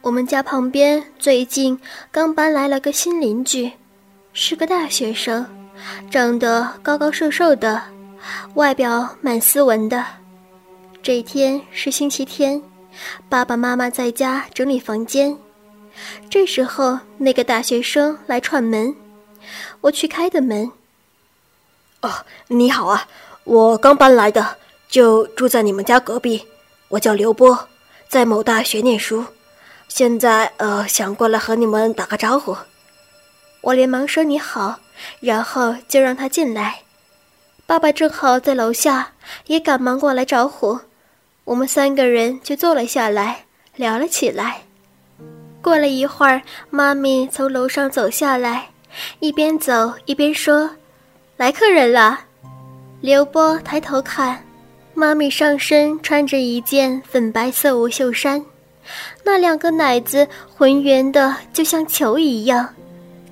我们家旁边最近刚搬来了个新邻居，是个大学生，长得高高瘦瘦的，外表蛮斯文的。这天是星期天，爸爸妈妈在家整理房间。这时候，那个大学生来串门，我去开的门。哦，你好啊，我刚搬来的，就住在你们家隔壁。我叫刘波，在某大学念书。现在呃，想过来和你们打个招呼。我连忙说你好，然后就让他进来。爸爸正好在楼下，也赶忙过来招呼。我们三个人就坐了下来，聊了起来。过了一会儿，妈咪从楼上走下来，一边走一边说：“来客人了。”刘波抬头看，妈咪上身穿着一件粉白色无袖衫。那两个奶子浑圆的，就像球一样，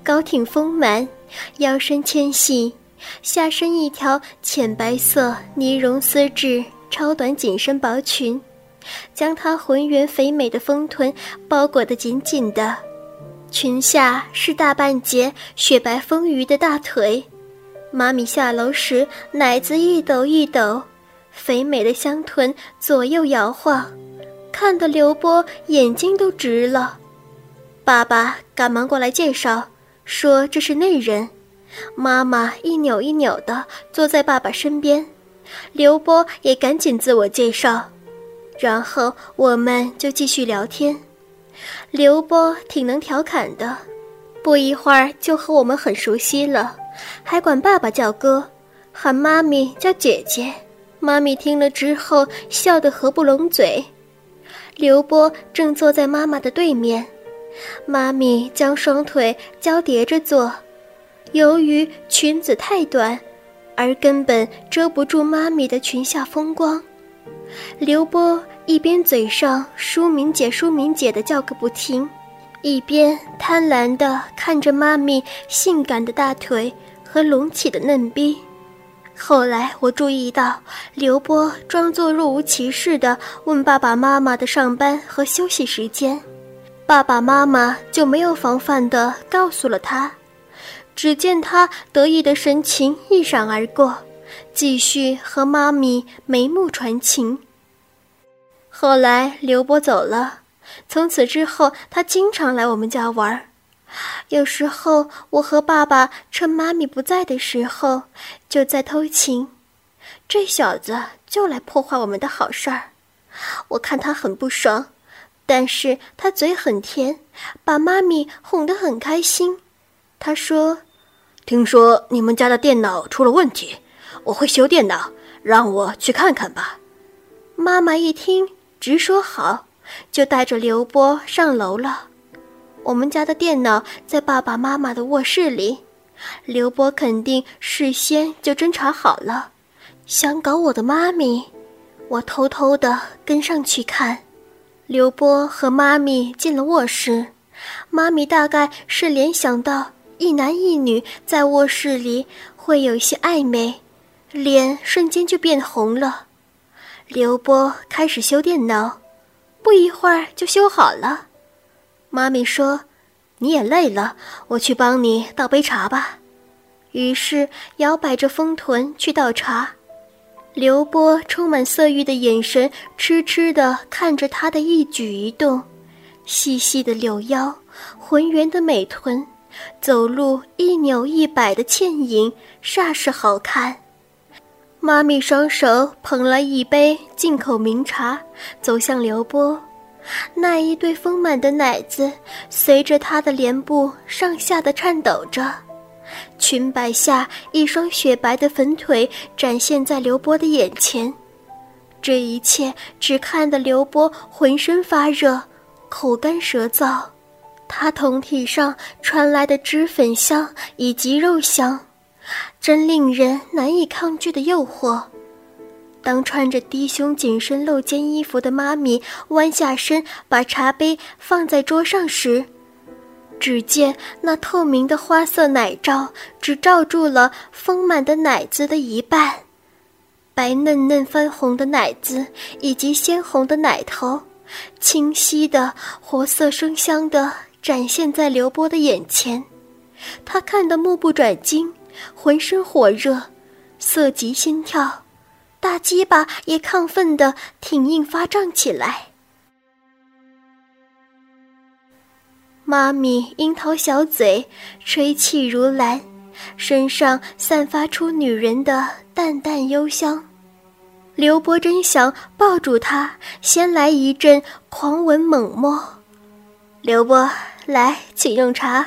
高挺丰满，腰身纤细，下身一条浅白色呢绒丝质超短紧身薄裙，将她浑圆肥美的丰臀包裹得紧紧的。裙下是大半截雪白丰腴的大腿。妈咪下楼时，奶子一抖一抖，肥美的香臀左右摇晃。看得刘波眼睛都直了，爸爸赶忙过来介绍，说这是内人。妈妈一扭一扭的坐在爸爸身边，刘波也赶紧自我介绍，然后我们就继续聊天。刘波挺能调侃的，不一会儿就和我们很熟悉了，还管爸爸叫哥，喊妈咪叫姐姐。妈咪听了之后笑得合不拢嘴。刘波正坐在妈妈的对面，妈咪将双腿交叠着坐，由于裙子太短，而根本遮不住妈咪的裙下风光。刘波一边嘴上“舒敏姐，舒敏姐”的叫个不停，一边贪婪地看着妈咪性感的大腿和隆起的嫩逼。后来我注意到，刘波装作若无其事地问爸爸妈妈的上班和休息时间，爸爸妈妈就没有防范地告诉了他。只见他得意的神情一闪而过，继续和妈咪眉目传情。后来刘波走了，从此之后他经常来我们家玩。有时候，我和爸爸趁妈咪不在的时候，就在偷情。这小子就来破坏我们的好事儿，我看他很不爽，但是他嘴很甜，把妈咪哄得很开心。他说：“听说你们家的电脑出了问题，我会修电脑，让我去看看吧。”妈妈一听，直说好，就带着刘波上楼了。我们家的电脑在爸爸妈妈的卧室里，刘波肯定事先就侦查好了，想搞我的妈咪。我偷偷的跟上去看，刘波和妈咪进了卧室，妈咪大概是联想到一男一女在卧室里会有一些暧昧，脸瞬间就变红了。刘波开始修电脑，不一会儿就修好了。妈咪说：“你也累了，我去帮你倒杯茶吧。”于是摇摆着丰臀去倒茶。刘波充满色欲的眼神痴痴地看着他的一举一动，细细的柳腰，浑圆的美臀，走路一扭一摆的倩影，煞是好看。妈咪双手捧了一杯进口名茶，走向刘波。那一对丰满的奶子随着她的脸部上下的颤抖着，裙摆下一双雪白的粉腿展现在刘波的眼前，这一切只看得刘波浑身发热，口干舌燥。他胴体上传来的脂粉香以及肉香，真令人难以抗拒的诱惑。当穿着低胸紧身露肩衣服的妈咪弯下身把茶杯放在桌上时，只见那透明的花色奶罩只罩住了丰满的奶子的一半，白嫩嫩翻红的奶子以及鲜红的奶头，清晰的、活色生香的展现在刘波的眼前。他看得目不转睛，浑身火热，色急心跳，大鸡巴也亢奋的挺硬发胀起来。妈咪樱桃小嘴，吹气如兰，身上散发出女人的淡淡幽香。刘伯真想抱住她，先来一阵狂吻猛摸。刘波，来，请用茶。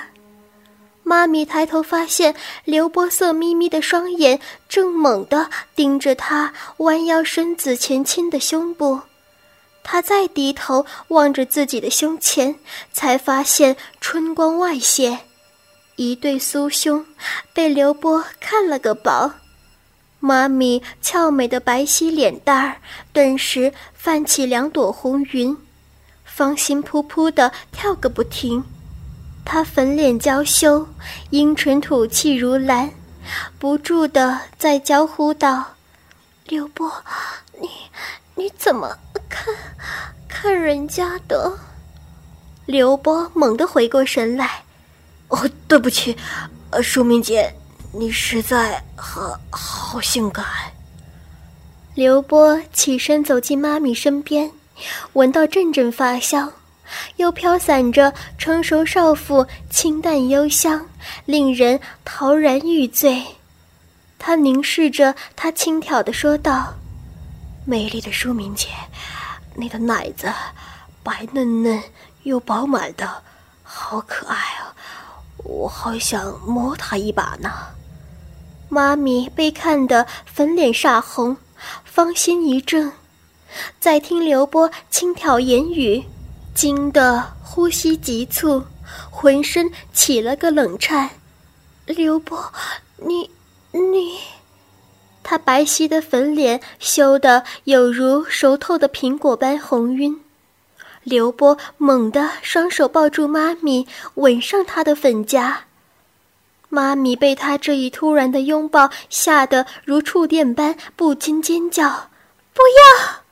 妈咪抬头发现刘波色眯眯的双眼正猛地盯着她弯腰身子前倾的胸部，她再低头望着自己的胸前，才发现春光外泄，一对酥胸被刘波看了个饱。妈咪俏美的白皙脸蛋儿顿时泛起两朵红云，芳心扑扑的跳个不停。她粉脸娇羞，樱唇吐气如兰，不住的在娇呼道：“刘波，你你怎么看看人家的？”刘波猛地回过神来：“哦，对不起，呃，淑明姐。”你实在好好性感。刘波起身走进妈咪身边，闻到阵阵发香，又飘散着成熟少妇清淡幽香，令人陶然欲醉。他凝视着她，轻佻地说道：“美丽的舒明姐，你的奶子白嫩嫩又饱满的，好可爱啊！我好想摸它一把呢。”妈咪被看得粉脸煞红，芳心一怔，在听刘波轻佻言语，惊得呼吸急促，浑身起了个冷颤。刘波，你你，他白皙的粉脸羞得有如熟透的苹果般红晕。刘波猛地双手抱住妈咪，吻上她的粉颊。妈咪被他这一突然的拥抱吓得如触电般不禁尖叫：“不要！”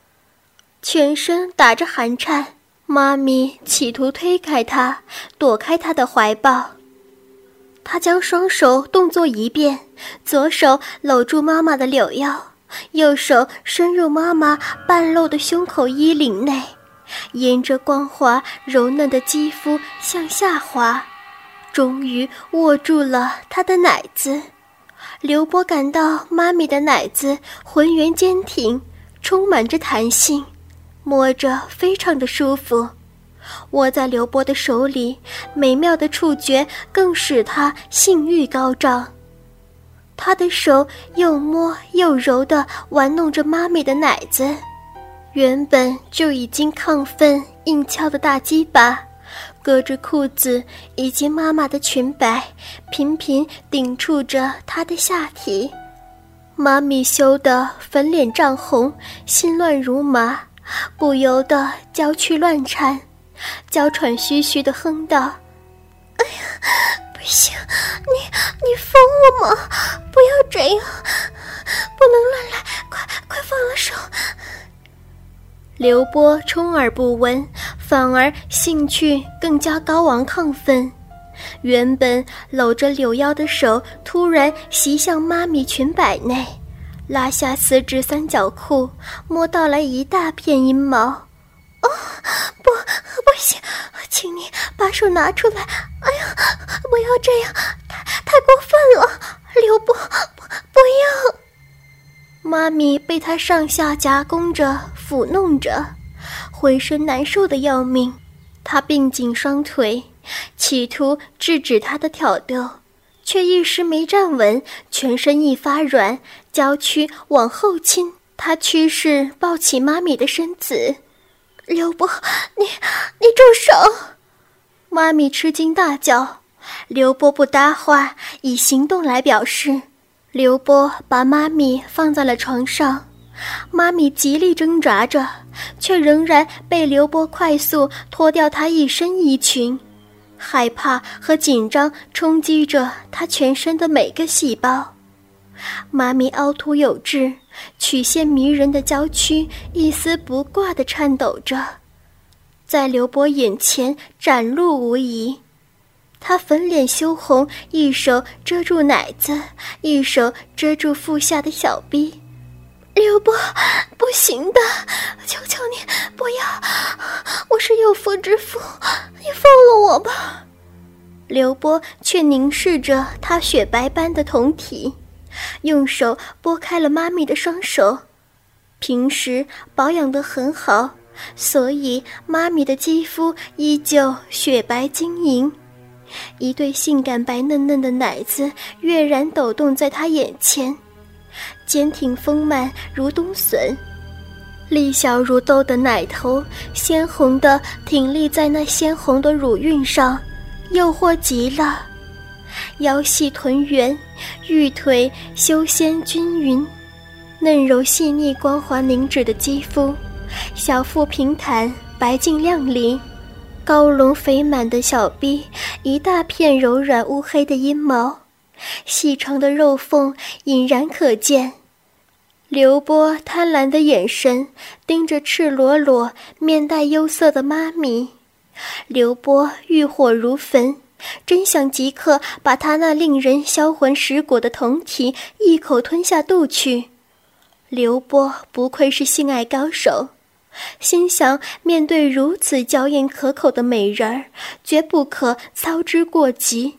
全身打着寒颤。妈咪企图推开他，躲开他的怀抱。他将双手动作一变，左手搂住妈妈的柳腰，右手伸入妈妈半露的胸口衣领内，沿着光滑柔嫩的肌肤向下滑。终于握住了他的奶子，刘波感到妈咪的奶子浑圆坚挺，充满着弹性，摸着非常的舒服。握在刘波的手里，美妙的触觉更使他性欲高涨。他的手又摸又揉地玩弄着妈咪的奶子，原本就已经亢奋硬翘的大鸡巴。隔着裤子以及妈妈的裙摆，频频顶触着他的下体，妈咪羞得粉脸涨红，心乱如麻，不由得娇躯乱颤，娇喘吁吁地哼道：“哎呀，不行，你你疯了吗？不要这样，不能乱来，快快放了手。”刘波充耳不闻，反而兴趣更加高昂亢奋。原本搂着柳腰的手突然袭向妈咪裙摆内，拉下丝质三角裤，摸到了一大片阴毛。哦，不，不行，请你把手拿出来！哎呀，不要这样，太太过分了，刘波，不，不要！妈咪被他上下夹攻着。抚弄着，浑身难受的要命。他并紧双腿，企图制止他的挑逗，却一时没站稳，全身一发软，娇躯往后倾。他屈势抱起妈咪的身子，刘波，你你住手！妈咪吃惊大叫。刘波不搭话，以行动来表示。刘波把妈咪放在了床上。妈咪极力挣扎着，却仍然被刘波快速脱掉她一身衣裙，害怕和紧张冲击着她全身的每个细胞。妈咪凹凸有致、曲线迷人的娇躯一丝不挂地颤抖着，在刘波眼前展露无遗。他粉脸羞红，一手遮住奶子，一手遮住腹下的小臂。刘波，不行的，求求你不要！我是有妇之夫，你放吧。刘波却凝视着他雪白般的酮体，用手拨开了妈咪的双手。平时保养得很好，所以妈咪的肌肤依旧雪白晶莹。一对性感白嫩嫩的奶子跃然抖动在他眼前，坚挺丰满如冬笋，粒小如豆的奶头鲜红的挺立在那鲜红的乳晕上，诱惑极了。腰细臀圆，玉腿修纤均匀，嫩柔细腻光滑凝脂的肌肤，小腹平坦白净亮丽。高隆肥满的小臂，一大片柔软乌黑的阴毛，细长的肉缝隐然可见。刘波贪婪的眼神盯着赤裸裸、面带忧色的妈咪，刘波欲火如焚，真想即刻把他那令人销魂蚀骨的酮体一口吞下肚去。刘波不愧是性爱高手。心想：面对如此娇艳可口的美人儿，绝不可操之过急。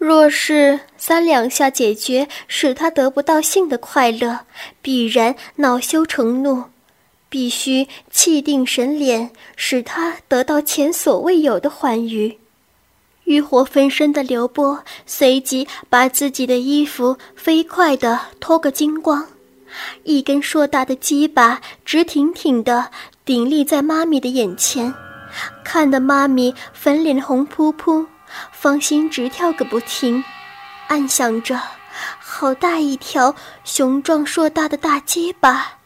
若是三两下解决，使他得不到性的快乐，必然恼羞成怒。必须气定神敛，使他得到前所未有的欢愉。欲火焚身的刘波随即把自己的衣服飞快地脱个精光。一根硕大的鸡巴直挺挺地顶立在妈咪的眼前，看得妈咪粉脸红扑扑，芳心直跳个不停，暗想着：好大一条雄壮硕大的大鸡巴！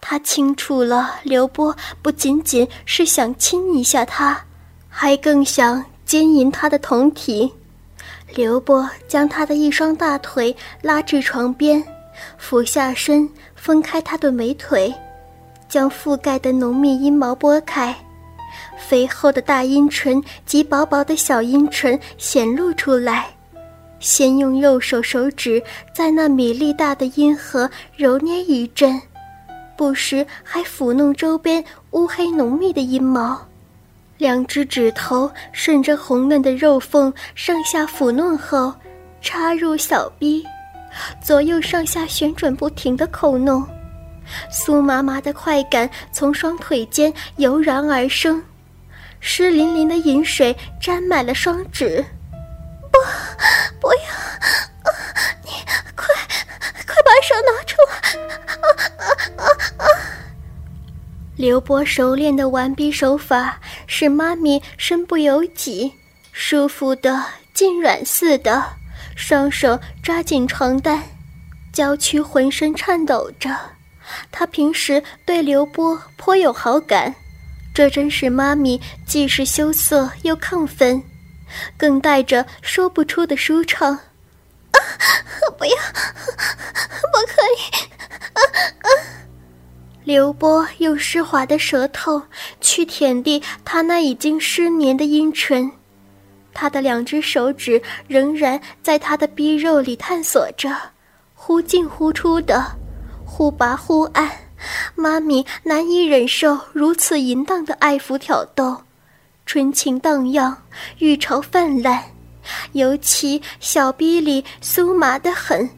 他清楚了，刘波不仅仅是想亲一下他，还更想奸淫他的酮体。刘波将他的一双大腿拉至床边。俯下身，分开他的美腿，将覆盖的浓密阴毛拨开，肥厚的大阴唇及薄薄的小阴唇显露出来。先用右手手指在那米粒大的阴核揉捏一阵，不时还抚弄周边乌黑浓密的阴毛，两只指头顺着红嫩的肉缝上下抚弄后，插入小臂。左右上下旋转不停的口弄，酥麻麻的快感从双腿间油然而生，湿淋淋的饮水沾满了双指。不，不要！你快，快把手拿出来！啊啊啊刘波熟练的完逼手法使妈咪身不由己，舒服的痉软似的。双手抓紧床单，娇躯浑身颤抖着。他平时对刘波颇有好感，这真是妈咪既是羞涩又亢奋，更带着说不出的舒畅。啊！不要，不可以！啊啊！刘波用湿滑的舌头去舔地他那已经失黏的阴唇。他的两只手指仍然在他的逼肉里探索着，忽进忽出的，忽拔忽按。妈咪难以忍受如此淫荡的爱抚挑逗，春情荡漾，欲潮泛滥，尤其小逼里酥麻的很，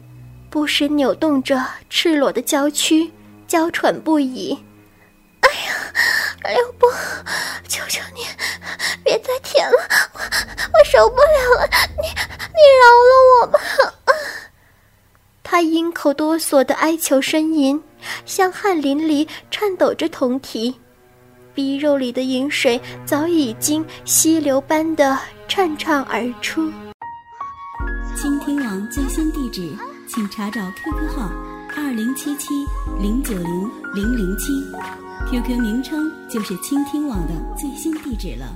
不时扭动着赤裸的娇躯，娇喘不已。哎呀，刘波，求求你，别再舔了，我我受不了了，你你饶了我吧！他阴口哆嗦的哀求呻吟，像汗淋漓，颤抖着酮体，鼻肉里的饮水早已经溪流般的潺潺而出。倾听网最新地址，请查找 QQ 号二零七七零九零零零七。QQ 名称就是倾听网的最新地址了。